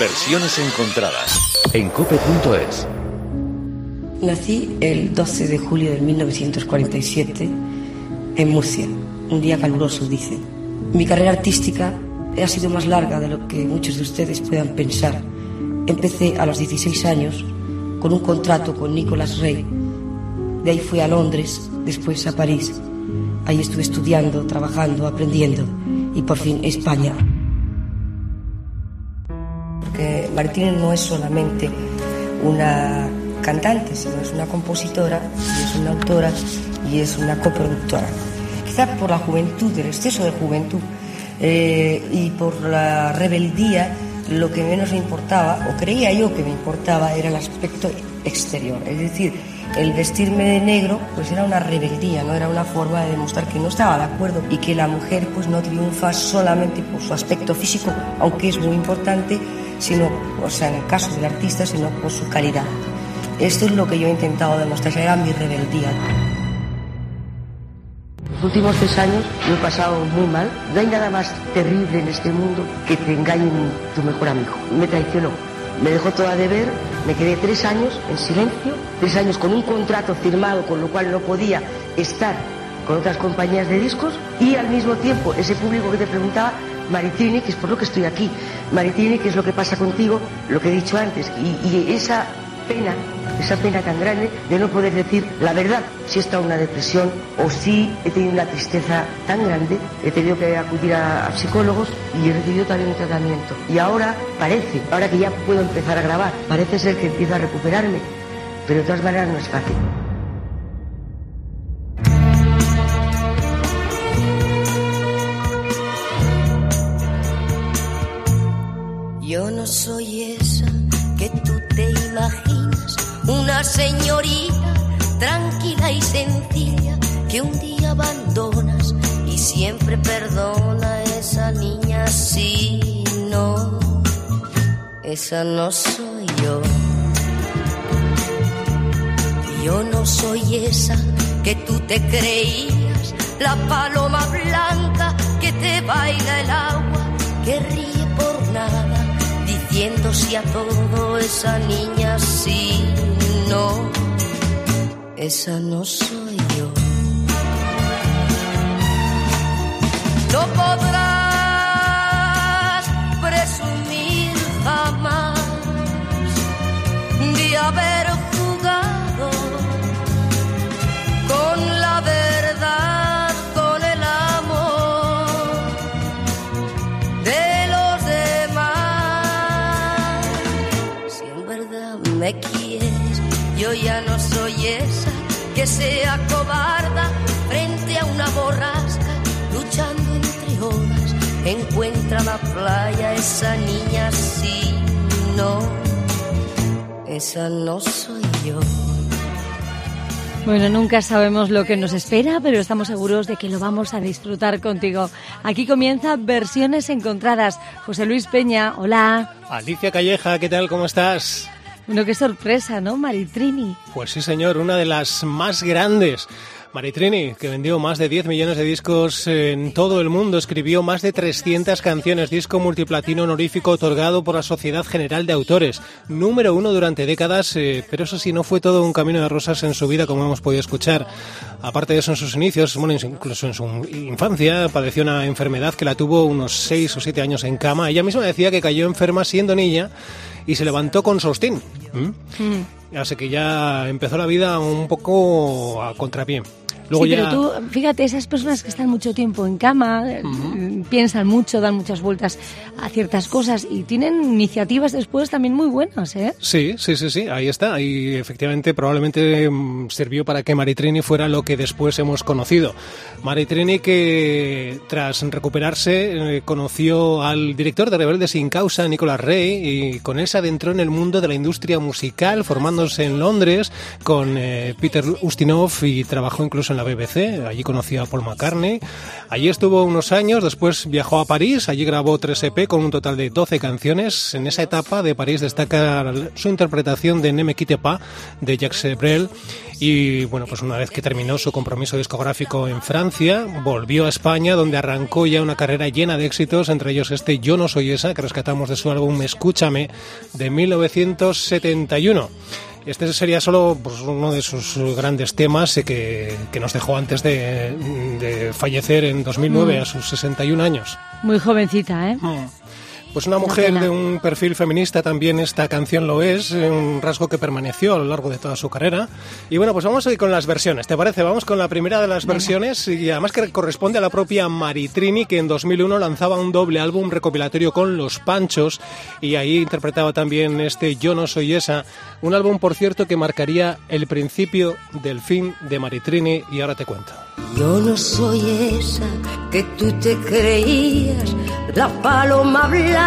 Versiones encontradas en cope.es. Nací el 12 de julio de 1947 en Murcia, un día caluroso, dice. Mi carrera artística ha sido más larga de lo que muchos de ustedes puedan pensar. Empecé a los 16 años con un contrato con Nicolas Rey. De ahí fui a Londres, después a París. Ahí estuve estudiando, trabajando, aprendiendo y por fin España. Martínez no es solamente una cantante, sino es una compositora y es una autora y es una coproductora. Quizá por la juventud, el exceso de juventud eh, y por la rebeldía, lo que menos me importaba, o creía yo que me importaba, era el aspecto exterior. Es decir, el vestirme de negro pues era una rebeldía, no era una forma de demostrar que no estaba de acuerdo y que la mujer pues no triunfa solamente por su aspecto físico, aunque es muy importante, sino, o sea, en el caso del artista, sino por su calidad. Esto es lo que yo he intentado demostrar, era mi rebeldía. Los últimos tres años lo he pasado muy mal. No hay nada más terrible en este mundo que te engañen tu mejor amigo. Me traicionó, me dejó todo a deber, me quedé tres años en silencio, tres años con un contrato firmado con lo cual no podía estar con otras compañías de discos y al mismo tiempo ese público que te preguntaba, Maritrini, que es por lo que estoy aquí, Maritrini, que es lo que pasa contigo, lo que he dicho antes, y, y esa pena, esa pena tan grande de no poder decir la verdad, si he estado en una depresión o si he tenido una tristeza tan grande, he tenido que acudir a, psicólogos y he recibido también un tratamiento. Y ahora parece, ahora que ya puedo empezar a grabar, parece ser que empiezo a recuperarme, pero de todas maneras no es fácil. Yo no soy esa que tú imaginas, una señorita tranquila y sencilla que un día abandonas y siempre perdona a esa niña si no, esa no soy yo. Yo no soy esa que tú te creías, la paloma blanca que te baila el agua, que ríe por nada diciendo si a todo esa niña sí, no, esa no soy yo. No podrás yo ya no soy esa que sea cobarda frente a una borrasca, luchando entre olas. Encuentra la playa esa niña, sí, no, esa no soy yo. Bueno, nunca sabemos lo que nos espera, pero estamos seguros de que lo vamos a disfrutar contigo. Aquí comienza Versiones Encontradas. José Luis Peña, hola. Alicia Calleja, ¿qué tal? ¿Cómo estás? Bueno, qué sorpresa, ¿no? Maritrini. Pues sí, señor, una de las más grandes. Maritrini, que vendió más de 10 millones de discos en todo el mundo, escribió más de 300 canciones, disco multiplatino honorífico otorgado por la Sociedad General de Autores, número uno durante décadas, eh, pero eso sí, no fue todo un camino de rosas en su vida, como hemos podido escuchar. Aparte de eso, en sus inicios, bueno, incluso en su infancia, padeció una enfermedad que la tuvo unos 6 o 7 años en cama. Ella misma decía que cayó enferma siendo niña y se levantó con sostén. ¿Mm? Mm. Así que ya empezó la vida un poco a contrapié. Luego sí, ya... pero tú, fíjate, esas personas que están mucho tiempo en cama, uh -huh. piensan mucho, dan muchas vueltas a ciertas cosas y tienen iniciativas después también muy buenas, ¿eh? Sí, sí, sí, sí, ahí está. Y efectivamente probablemente mm, sirvió para que Maritrini fuera lo que después hemos conocido. Maritrini que tras recuperarse eh, conoció al director de Rebeldes sin Causa, Nicolás Rey, y con él se adentró en el mundo de la industria musical, formándose en Londres con eh, Peter Ustinov y trabajó incluso en la BBC, allí conoció a Paul McCartney, allí estuvo unos años, después viajó a París, allí grabó tres EP con un total de 12 canciones. En esa etapa de París destaca su interpretación de Ne me quitte pas de Jacques Brel y bueno, pues una vez que terminó su compromiso discográfico en Francia, volvió a España donde arrancó ya una carrera llena de éxitos, entre ellos este Yo no soy esa, que rescatamos de su álbum Escúchame de 1971. Este sería solo pues, uno de sus grandes temas eh, que, que nos dejó antes de, de fallecer en 2009 mm. a sus 61 años. Muy jovencita, ¿eh? Mm. Pues una mujer de un perfil feminista también esta canción lo es, un rasgo que permaneció a lo largo de toda su carrera. Y bueno, pues vamos a ir con las versiones, ¿te parece? Vamos con la primera de las versiones y además que corresponde a la propia Maritrini que en 2001 lanzaba un doble álbum recopilatorio con Los Panchos y ahí interpretaba también este Yo no soy esa, un álbum por cierto que marcaría el principio del fin de Maritrini y ahora te cuento. Yo no soy esa que tú te creías, la paloma blanca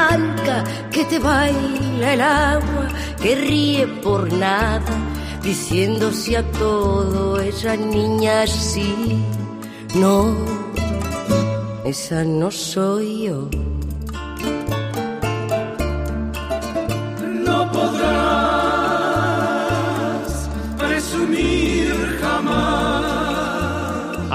que te baila el agua, que ríe por nada, diciéndose a todo esa niña sí. No, esa no soy yo. No podrás presumir jamás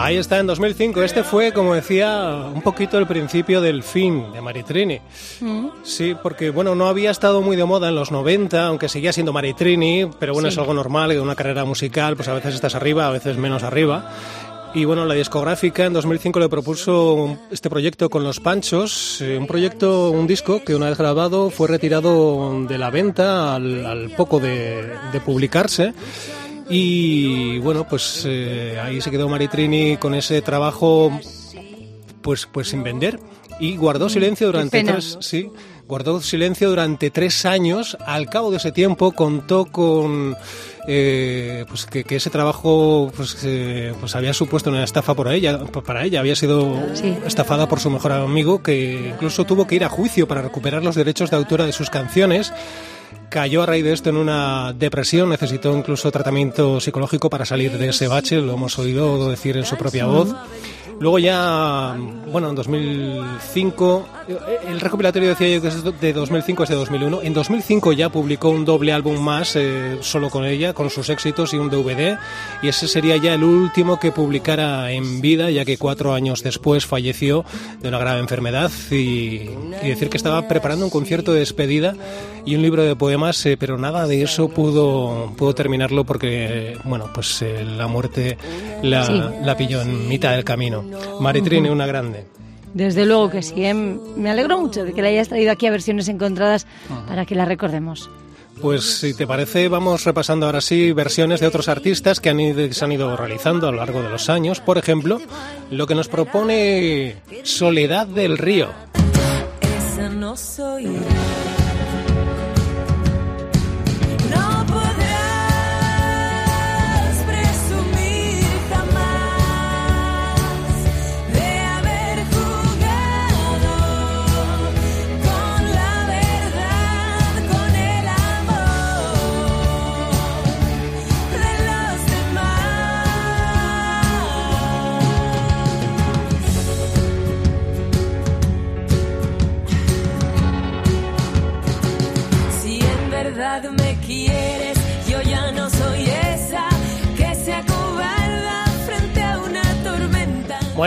Ahí está, en 2005. Este fue, como decía, un poquito el principio del fin de Maritrini. Mm. Sí, porque, bueno, no había estado muy de moda en los 90, aunque seguía siendo Maritrini, pero bueno, es algo normal, que una carrera musical, pues a veces estás arriba, a veces menos arriba. Y bueno, la discográfica en 2005 le propuso este proyecto con Los Panchos, eh, un proyecto, un disco que una vez grabado fue retirado de la venta al, poco de, de publicarse. Y bueno, pues eh, ahí se quedó Maritrini con ese trabajo pues, pues sin vender y guardó mm, silencio durante tres, sí, guardó silencio durante tres años. Al cabo de ese tiempo contó con eh, pues que, ese trabajo pues, eh, pues había supuesto una estafa por ella, para ella. Había sido estafada por su mejor amigo que incluso tuvo que ir a juicio para recuperar los derechos de autora de sus canciones cayó a raíz de esto en una depresión, necesitó incluso tratamiento psicológico para salir de ese bache, lo hemos oído decir en su propia voz. Luego ya, bueno, en 2005, el recopilatorio decía yo que es de 2005 es de 2001. En 2005 ya publicó un doble álbum más eh, solo con ella, con sus éxitos y un DVD. Y ese sería ya el último que publicara en vida, ya que cuatro años después falleció de una grave enfermedad. Y, decir que estaba preparando un concierto de despedida y un libro de poemas, eh, pero nada de eso pudo, pudo terminarlo porque, bueno, pues eh, la muerte la, la pilló en mitad del camino. Maritrine, una grande. Desde luego que sí. ¿eh? Me alegro mucho de que la hayas traído aquí a versiones encontradas para que la recordemos. Pues si te parece, vamos repasando ahora sí versiones de otros artistas que, han se han ido realizando a lo largo de los años. Por ejemplo, lo que nos propone Soledad del Río. Esa no soy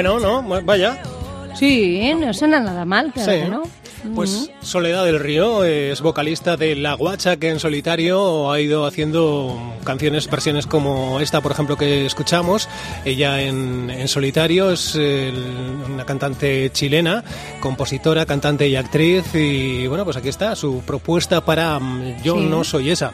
Bueno, no, vaya. Sí, no suena nada mal, claro ¿no? Pues Soledad del Río es vocalista de La Guacha que en solitario ha ido haciendo canciones, versiones como esta, por ejemplo, que escuchamos. Ella en, solitario es una cantante chilena, compositora, cantante y actriz. Y bueno, pues aquí está su propuesta para mm, Yo no soy esa.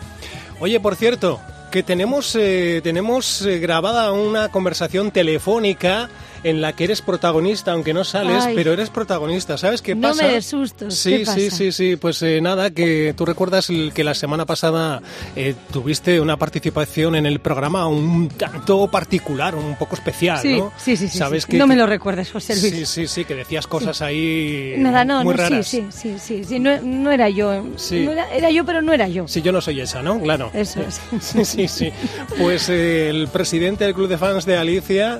Oye, por cierto, que tenemos, eh, tenemos eh, grabada una conversación telefónica en la que eres protagonista, aunque no sales, Ay. pero eres protagonista. ¿Sabes qué No pasa? me des sustos, Sí, ¿qué sí, pasa? sí, sí. Pues eh, nada, que tú recuerdas el- que la semana pasada eh, tuviste una participación en el programa un tanto particular, un poco especial, Sí, ¿no? sí, sí, sí, ¿Sabes sí. que No me lo recuerdes, José Luis. Sí, sí, sí, que decías cosas ahí Nada, no, muy no, sí, raras. sí, sí, sí, sí, no, no era yo. Sí. No era, era yo, pero no era yo. Sí, yo no soy esa, ¿no? Claro. Eso es. Sí, sí, sí. Pues eh, el presidente del club de fans de Alicia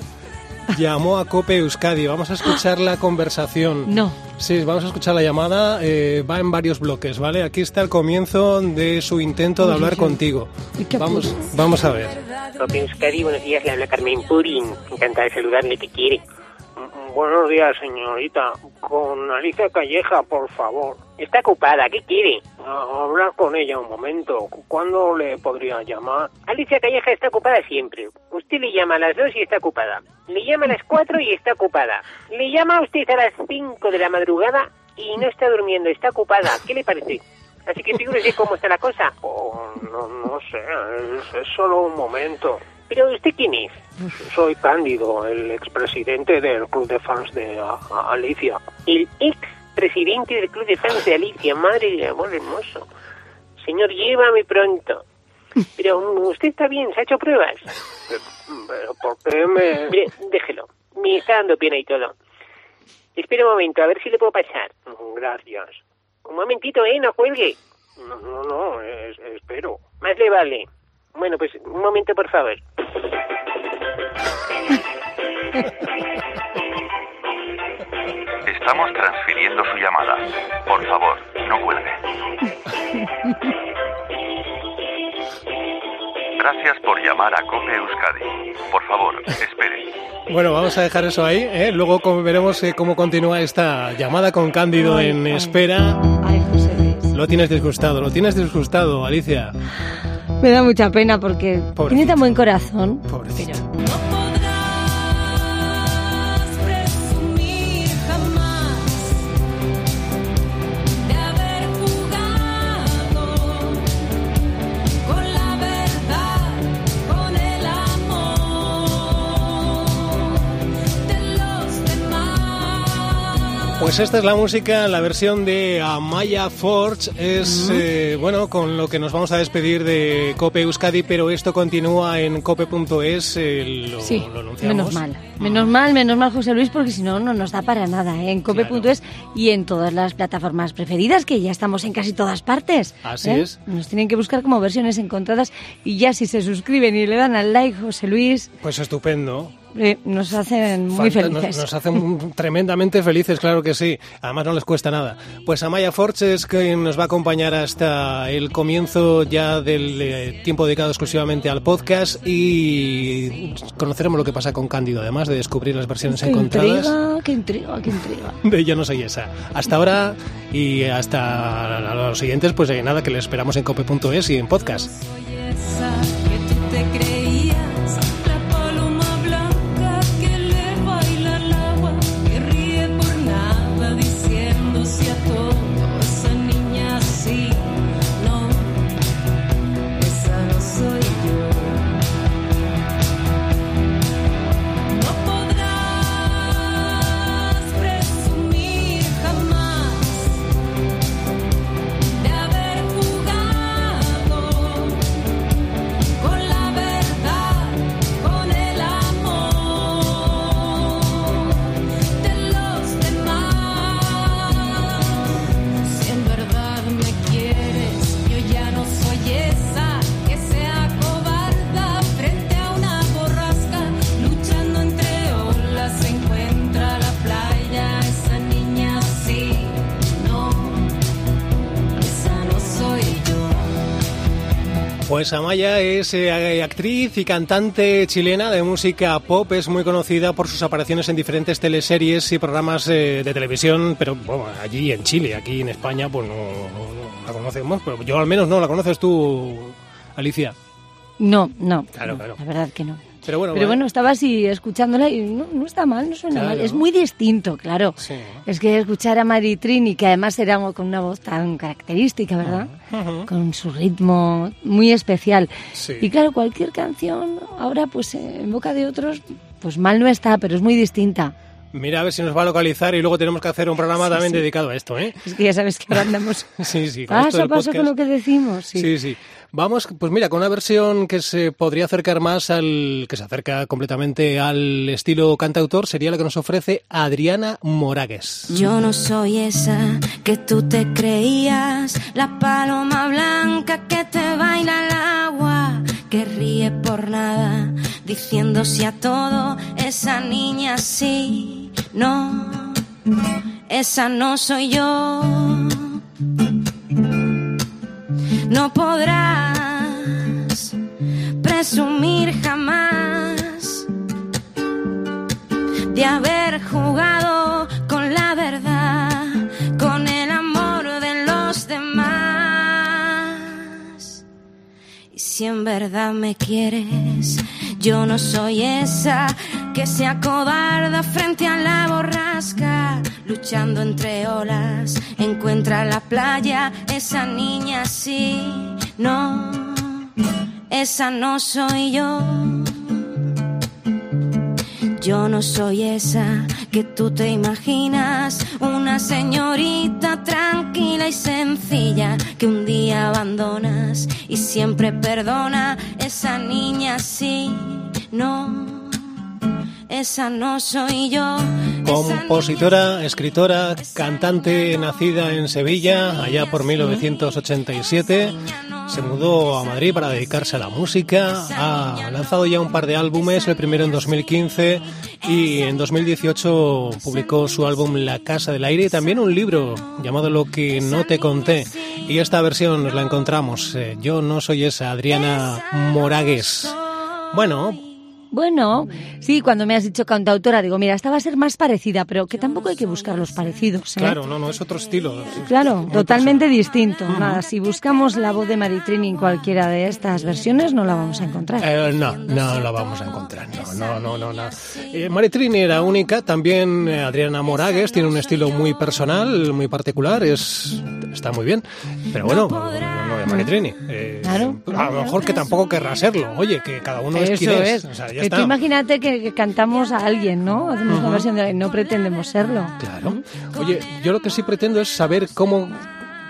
llamó a Cope Euskadi. Vamos a escuchar la conversación. No. Sí, vamos a escuchar la llamada. eh, va en varios bloques, ¿vale? Aquí está el comienzo de su intento de hablar contigo. ¿Y qué Vamos, vamos a ver. Cope Euskadi, buenos días, le habla Carmen Purin. Encantada de saludarle, te quiere. Buenos días, señorita. Con Alicia Calleja, por favor. Está ocupada, ¿qué quiere? hablar con ella un momento. ¿Cuándo le podría llamar? Alicia Calleja está ocupada siempre. Usted le llama a las dos y está ocupada. Le llama a las cuatro y está ocupada. Le llama a usted a las cinco de la madrugada y no está durmiendo, está ocupada. ¿Qué le parece? Así que figúrese cómo está la cosa. Oh, no, no sé, es, es solo un momento. ¿Pero usted quién es? Soy Cándido, el expresidente del club de fans de a- a- Alicia. El expresidente del club de fans de Alicia, madre de amor hermoso. Señor, llévame pronto. Pero mm, usted está bien, ¿se ha hecho pruebas? Pero, ¿por qué me...? Mire, déjelo, me está dando pena y todo. Espera un momento, a ver si le puedo pasar. Gracias. Un momentito, ¿eh? No cuelgue. No, no, no, es- espero. Más le vale. Bueno, pues un momento, por favor. Estamos transfiriendo su llamada. Por favor, no cuelgue. Gracias por llamar a Cope Euskadi. Por favor, espere. Bueno, vamos a dejar eso ahí. ¿eh? Luego veremos eh, cómo continúa esta llamada con Cándido Ay, en ay. espera. Ay, José Luis. Lo tienes disgustado, lo tienes disgustado, Alicia. Me da mucha pena porque tiene tan buen corazón. Pues esta es la música, la versión de Amaya Forge. Es, eh, bueno, con lo que nos vamos a despedir de Cope Euskadi, pero esto continúa en cope.es. eh, lo, Sí, lo anunciamos. menos mal. Menos mal, menos mal, José Luis, porque si no, no nos da para nada. ¿eh? En cope.es y en todas las plataformas preferidas, que ya estamos en casi todas partes. Así ¿eh? es. Nos tienen que buscar como versiones encontradas y ya si se suscriben y le dan al like, José Luis, Pues estupendo. Eh, nos hacen muy felices. Nos, hacen tremendamente felices, claro que sí. Además no les cuesta nada. Pues Amaya Forge es quien nos va a acompañar hasta el comienzo ya del eh, tiempo dedicado exclusivamente al podcast y conoceremos lo que pasa con Cándido, además de descubrir las versiones Qué encontradas. intriga, qué intriga, qué intriga. de Yo no soy esa. Hasta ahora y hasta los siguientes, pues eh, nada, que les esperamos en cope.es y en podcast. Soy esa que tú te creías, Pues Amaya es eh, actriz y cantante chilena de música pop. Es muy conocida por sus apariciones en diferentes teleseries y programas eh, de televisión, pero bueno, allí en Chile, aquí en España, pues no, no la conocemos. Pero yo al menos no la conoces tú, Alicia. No, no, Claro, no, claro. la verdad que no. Pero bueno, Pero bueno, estaba así escuchándola y no, no está mal, no suena Claro. mal. Es muy distinto, claro. Sí. Es que escuchar a Mari Trini, que además era con una voz tan característica, ¿verdad? Con su ritmo muy especial. Sí. Y claro, cualquier canción, ahora pues en boca de otros, pues mal no está, pero es muy distinta. Mira a ver si nos va a localizar y luego tenemos que hacer un programa también dedicado a esto, ¿eh? Es que ya sabes que ahora andamos Sí, sí. con paso a paso con lo que decimos. Sí. Sí, sí. Vamos, pues mira, con una versión que se podría acercar más al, que se acerca completamente al estilo cantautor, sería la que nos ofrece Adriana Moragues. Yo no soy esa que tú te creías, la paloma blanca que te baila al agua, que ríe por nada, diciendo sí a todo, esa niña sí, no, esa no soy yo. No podrás presumir jamás de haber jugado con la verdad, con el amor de los demás. Y si en verdad me quieres, yo no soy esa que se acobarda frente a la borrasca, luchando entre olas, encuentra la playa, esa niña sí, no, esa no soy yo. Yo no soy esa que tú te imaginas, una señorita tranquila y sencilla que un día abandonas y siempre perdona. Esa niña sí, no, esa no soy yo. Compositora, escritora, cantante, nacida en Sevilla allá por 1987. Se mudó a Madrid para dedicarse a la música. Ha lanzado ya un par de álbumes, el primero en 2015 y en 2018 publicó su álbum La Casa del Aire y también un libro llamado Lo que no te conté. Y esta versión nos la encontramos. eh, Yo no soy esa, Adriana Moragues. Bueno, Bueno, sí, cuando me has dicho cantautora, digo, mira, esta va a ser más parecida, pero que tampoco hay que buscar los parecidos. ¿eh? claro, no, no, es otro estilo. Claro, totalmente distinto. Nada, si buscamos la voz de Maritrini en cualquiera de estas versiones, no la vamos a encontrar. Eh, no, no la vamos a encontrar. No, no, no, no. no. Eh, Maritrini era única. También eh, Adriana Moragues tiene un estilo muy personal, muy particular. Es está muy bien. Pero bueno, Maritrini. Eh, Claro. A lo mejor que tampoco querrá serlo. Oye, que cada uno es Eso quien es. es. O sea, ya está. tú imagínate que, que cantamos a alguien, ¿no? Hacemos una Ujú. versión de no pretendemos serlo. Claro. Oye, yo lo que sí pretendo es saber cómo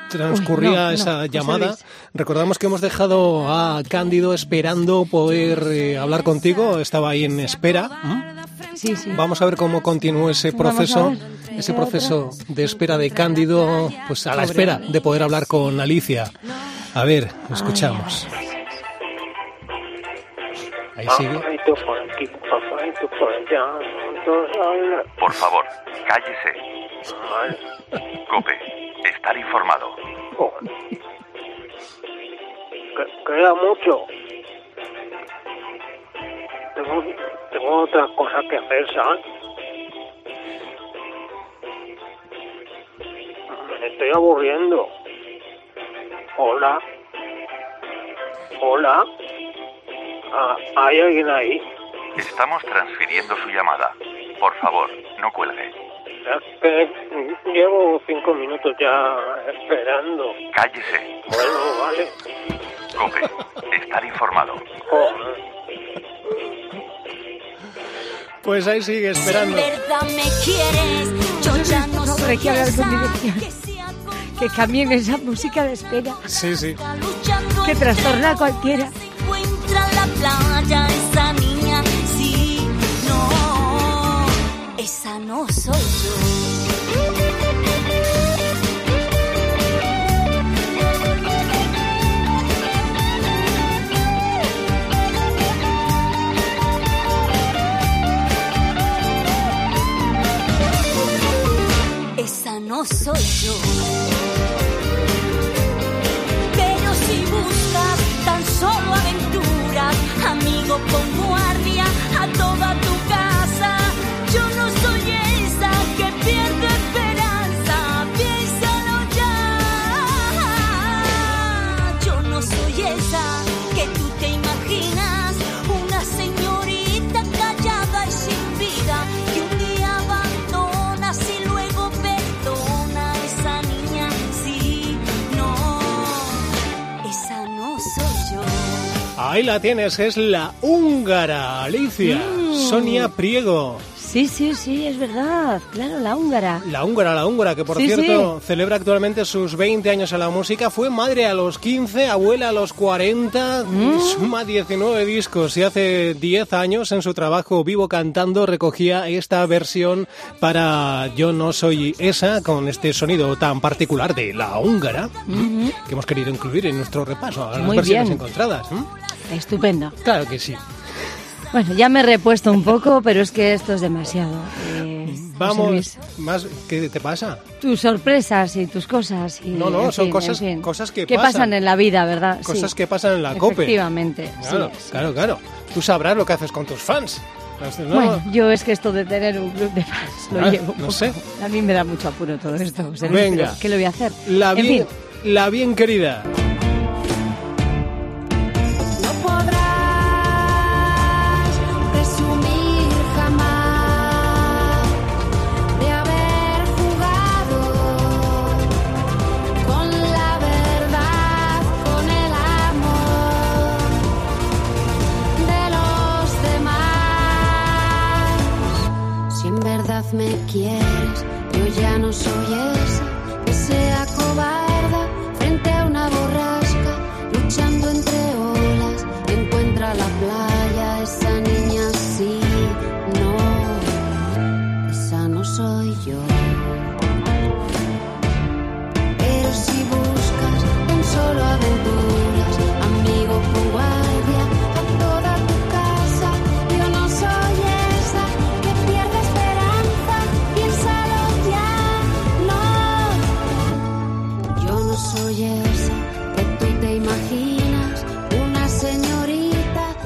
transcurría Uy, no, no, esa llamada. Luis. Recordamos que hemos dejado a Cándido esperando poder eh, hablar contigo. Estaba ahí en espera. ¿m? Sí, sí. Vamos a ver cómo continúa ese proceso, ese proceso de espera de Cándido, pues a la espera de poder hablar con Alicia. A ver, escuchamos. Ahí sigue. Por favor, cállese. Cope, estar informado. Que- Queda mucho. Tengo, tengo otras cosas que hacer, ¿sabes? Me estoy aburriendo. Hola. Hola. Ah, ¿Hay alguien ahí? Estamos transfiriendo su llamada. Por favor, no cuelgue. Llevo cinco minutos ya esperando. Cállese. Bueno, vale. Cope, estar informado. Joder. Pues ahí sigue esperando. verdad me quieres, yo ya no soy esa que Que cambien esa música de espera. Sí, sí. Que trastorna a cualquiera. Ahí la tienes, es la húngara, Alicia. Mm. Sonia Priego. Sí, sí, sí, es verdad. Claro, la húngara. La húngara, la húngara, que por Sí, cierto celebra actualmente sus 20 años en la música. Fue madre a los 15, abuela a los 40, Mm. suma 19 discos y hace 10 años en su trabajo Vivo Cantando recogía esta versión para Yo no soy esa, con este sonido tan particular de la húngara, Ujú. que hemos querido incluir en nuestro repaso a las Muy versiones bien. encontradas. ¿m? Estupendo. Claro que sí. Bueno, ya me he repuesto un poco, pero es que esto es demasiado. eh, Vamos, Luis. más, ¿qué te pasa? Tus sorpresas y tus cosas. Y, No, no, son fin, cosas- en fin. cosas que pasan. pasan. en la vida, ¿verdad? Cosas Sí. que pasan en la COPE. Efectivamente. sí, Claro, sí. claro, claro. Tú sabrás lo que haces con tus fans. No, Bueno, yo es que esto de tener un club de fans lo Ah, llevo. no sé. A mí me da mucho apuro todo esto. Venga. ¿Qué le voy a hacer? La en bien, fin, la bien querida.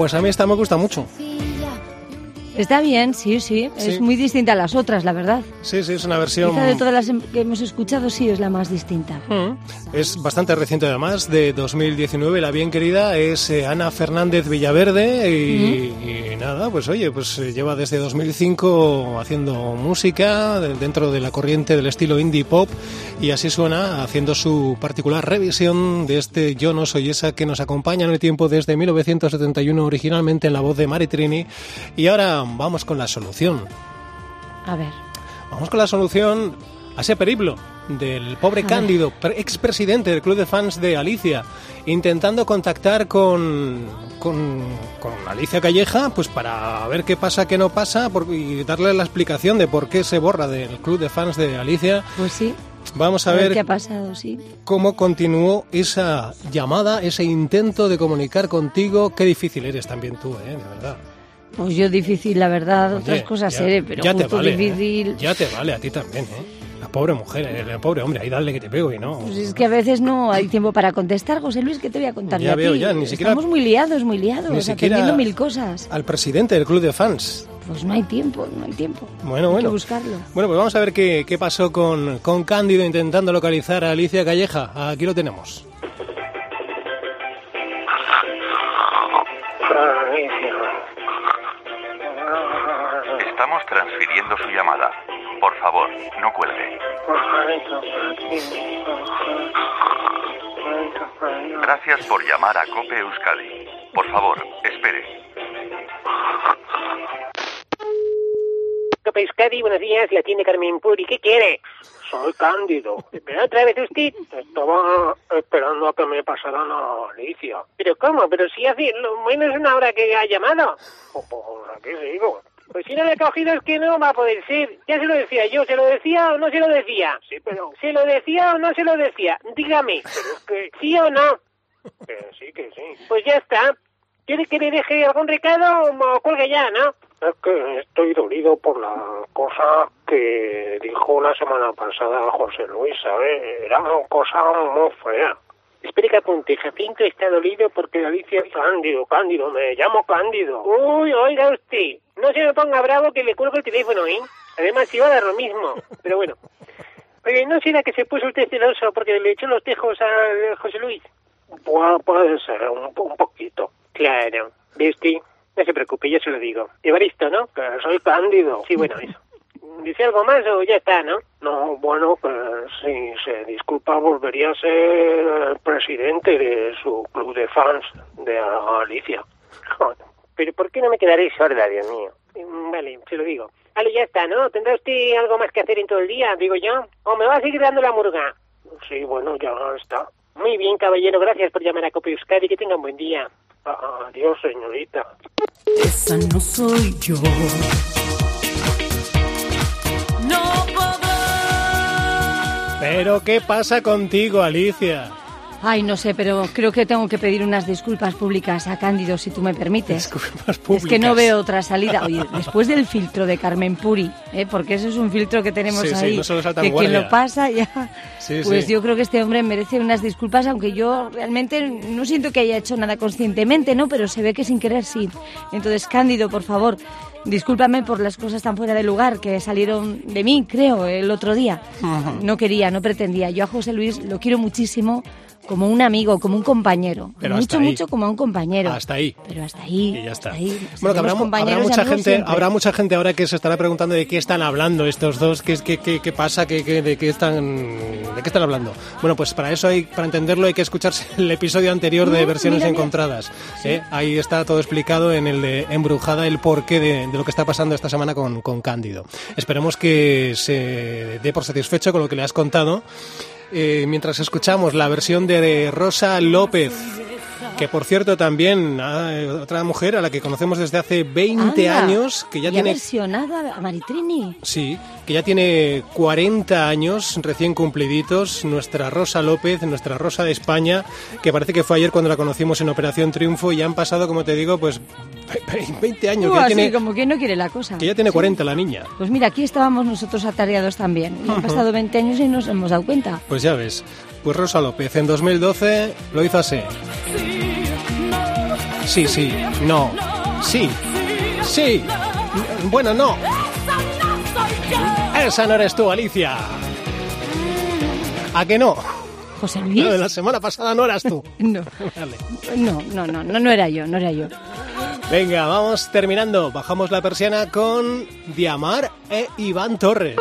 Pues a mí esta me gusta mucho. Está bien, sí, sí. Sí. Es muy distinta a las otras, la verdad. Sí, sí, es una versión... Quizá de todas las em- que hemos escuchado, sí es la más distinta. Mm. Es bastante reciente además, de 2019. La bien querida es eh, Ana Fernández Villaverde y, y nada, pues oye, pues eh, lleva desde 2005 haciendo música de- dentro de la corriente del estilo indie pop y así suena haciendo su particular revisión de este Yo no soy esa que nos acompaña en el tiempo desde 1971 originalmente en la voz de Mari Trini y ahora vamos con la solución. A ver. Vamos con la solución a ese periplo del pobre A. Cándido, pre- expresidente del club de fans de Alicia, intentando contactar con, con, con Alicia Calleja, pues para ver qué pasa, qué no pasa, por- y darle la explicación de por qué se borra del club de fans de Alicia. Pues sí. Vamos a A ver ver qué ha pasado, sí. cómo continuó esa llamada, ese intento de comunicar contigo. Qué difícil eres también tú, ¿eh? De verdad. Pues yo difícil, la verdad, Oye, otras cosas ya- seré, pero ya te vale, ¿eh? difícil. Ya te vale a ti también, ¿eh? La pobre mujer, el pobre hombre, ahí dale que te pego y no. Pues es que a veces no hay tiempo para contestar, José Luis, ¿qué te voy a contar Ya a veo, ti? ya, ni siquiera- Estamos muy liados, muy liados, Ni siquiera- atendiendo mil cosas. Al presidente del club de fans. Pues no hay tiempo, no hay tiempo. Bueno, Hay bueno. que buscarlo. Bueno, pues vamos a ver qué, qué pasó con, con Cándido intentando localizar a Alicia Calleja. Aquí lo tenemos. Estamos transfiriendo su llamada. Por favor, no cuelgue. Gracias por llamar a Cope Euskadi. Por favor, espere. Copa Euskadi, buenos días, la tiene Carmen Puri. ¿Qué quiere? Soy Cándido. ¿Pero otra vez usted? Estaba esperando a que me pasaran a Alicia. ¿Pero cómo? ¿Pero si hace lo menos una hora que ha llamado? Pues, pues, aquí sigo. Pues si no le he cogido es que no va a poder ser. Ya se lo decía yo, ¿se lo decía o no se lo decía? Sí, pero... ¿Se lo decía o no se lo decía? Dígame. Pero es que... ¿Sí o no? Que sí, que sí. Pues ya está. ¿Quiere que le deje algún recado o cuelgue ya, no? Es que estoy dolido por la cosa que dijo la semana pasada José Luis, ¿sabes? Era una cosa muy fea. Espere que apunte. Jacinto está dolido porque Alicia... Cándido, Cándido, me llamo Cándido. Uy, oiga usted. No se me ponga bravo que le cuelgo el teléfono, ¿eh? Además, iba a dar lo mismo. Pero bueno. Oye, ¿no será que se puso usted celoso porque le echó los tejos a José Luis? puede ser, un, un poquito. Claro. ¿Ve usted? No se preocupe, yo se lo digo. Evaristo, ¿no? Que soy Cándido. Sí, bueno, eso. ¿Dice algo más o ya está, no? No, bueno, pues si se disculpa volvería a ser presidente de su club de fans de Alicia. Joder, Pero ¿por qué no me quedaré sorda, Dios mío? Mm, Vale, se lo digo. Vale, ya está, ¿no? ¿Tendrá usted algo más que hacer en todo el día, digo yo? ¿O me va a seguir dando la murga? Sí, bueno, ya está. Muy bien, caballero, gracias por llamar a Copa Euskadi. Que tenga un buen día. Adiós, señorita. Esa no soy yo. Pero ¿qué pasa contigo, Alicia? Ay, no sé, pero creo que tengo que pedir unas disculpas públicas a Cándido, si tú me permites. Disculpas Es que no públicas. veo otra salida. Oye, después del filtro de Carmen Puri, ¿eh? porque eso es un filtro que tenemos Sí, sí, ahí, no que quien lo pasa ya... Sí, pues sí. yo creo que este hombre merece unas disculpas, aunque yo realmente no siento que haya hecho nada conscientemente, ¿no? Pero se ve que sin querer sí. Entonces, Cándido, por favor, discúlpame por las cosas tan fuera de lugar que salieron de mí, creo, el otro día. No quería, no pretendía. Yo a José Luis lo quiero muchísimo como un amigo, como un compañero. Pero mucho, hasta ahí. mucho como a un compañero. Hasta ahí. Pero hasta ahí. Y ya está. hasta ahí. Bueno, que habrá, mucha gente, siempre. habrá mucha gente ahora que se estará preguntando de qué están hablando estos dos, qué, qué, qué, qué pasa, qué, qué- de qué están, de qué están hablando. Bueno, pues para eso hay, para entenderlo hay que escucharse el episodio anterior de Mm, versiones mira, mira. encontradas. ¿eh? Ahí está todo explicado en el de Embrujada el porqué de, de lo que está pasando esta semana con, con Cándido. Esperemos que se dé por satisfecho con lo que le has contado. Eh, mientras escuchamos la versión de Rosa López, que por cierto también ah, otra mujer a la que conocemos desde hace 20 Anda, años, que ya y ha tiene versionado a Maritrini. Sí, que ya tiene 40 años recién cumpliditos, nuestra Rosa López, nuestra Rosa de España, que parece que fue ayer cuando la conocimos en Operación Triunfo y han pasado, como te digo, pues 20 años, Uh, que, ya así tiene, como que no quiere la cosa. que ya tiene 40 la niña. Pues mira, aquí estábamos nosotros atareados también. Y han pasado 20 años y nos hemos dado cuenta. Pues ya ves, pues Rosa López en 2012 lo hizo así. Sí, sí, no, sí, sí, bueno, no. Esa no eres tú, Alicia. ¿A que no? José Luis. La de la semana pasada no eras tú. No, Vale. no, no, no, no, no era yo, no era yo. Venga, vamos terminando. Bajamos la persiana con Diamar e Iván Torres.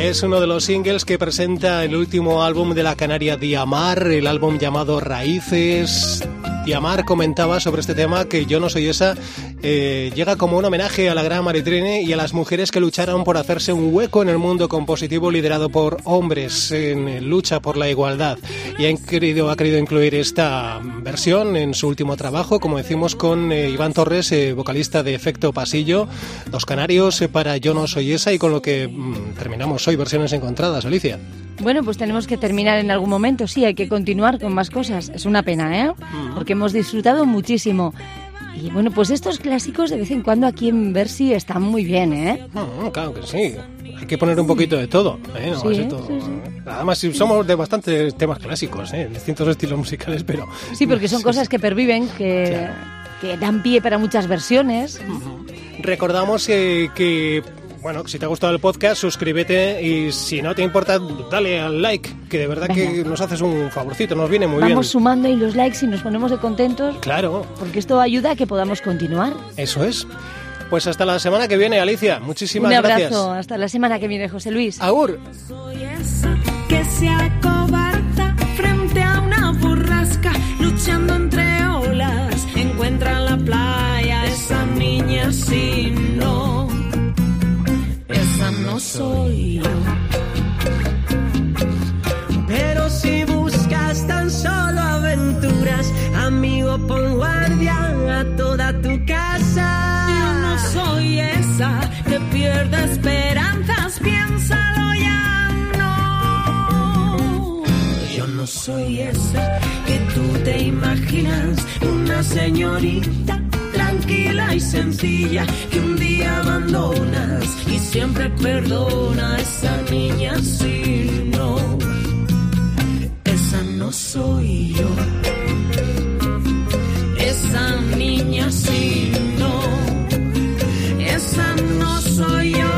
Es uno de los singles que presenta el último álbum de la canaria Diamar, el álbum llamado Raíces. Diamar comentaba sobre este tema que Yo no soy esa eh, llega como un homenaje a la gran Maritrine y a las mujeres que lucharon por hacerse un hueco en el mundo compositivo liderado por hombres en lucha por la igualdad. Y han querido, ha querido incluir esta versión en su último trabajo, como decimos, con eh, Iván Torres, eh, vocalista de Efecto Pasillo, Los Canarios para Yo no soy esa y con lo que mm, terminamos hoy versiones encontradas, Alicia. Bueno, pues tenemos que terminar en algún momento, sí, hay que continuar con más cosas. Es una pena, ¿eh? Porque hemos disfrutado muchísimo. Y bueno, pues estos clásicos de vez en cuando aquí en Versi están muy bien, ¿eh? Mm, claro que sí. Hay que poner un poquito de todo. ¿eh? No Sí, ser todo. sí, sí. Además, somos de bastantes temas clásicos, ¿eh? distintos estilos musicales, pero... Sí, porque son cosas que perviven, que, Claro. que dan pie para muchas versiones. Recordamos eh, que, bueno, si te ha gustado el podcast, suscríbete y si no te importa, dale al like, que de verdad que nos haces un favorcito, nos viene muy Vamos bien. sumando ahí los likes y nos ponemos de contentos, Claro, porque esto ayuda a que podamos continuar. eso es. Pues hasta la semana que viene, Alicia. Muchísimas Un abrazo, gracias. hasta la semana que viene, José Luis. Agur. soy esa que se acobarda frente a una borrasca luchando entre olas encuentra en la playa esa niña si soy yo Pero si buscas tan solo aventuras, amigo, pon guardia a toda tu casa. yo no soy esa que pierde esperanzas piénsalo ya no Yo no soy esa que tú te imaginas, una señorita y sencilla que un día abandonas y siempre perdona a esa niña si no, esa no soy yo. Esa niña si no, esa no soy yo.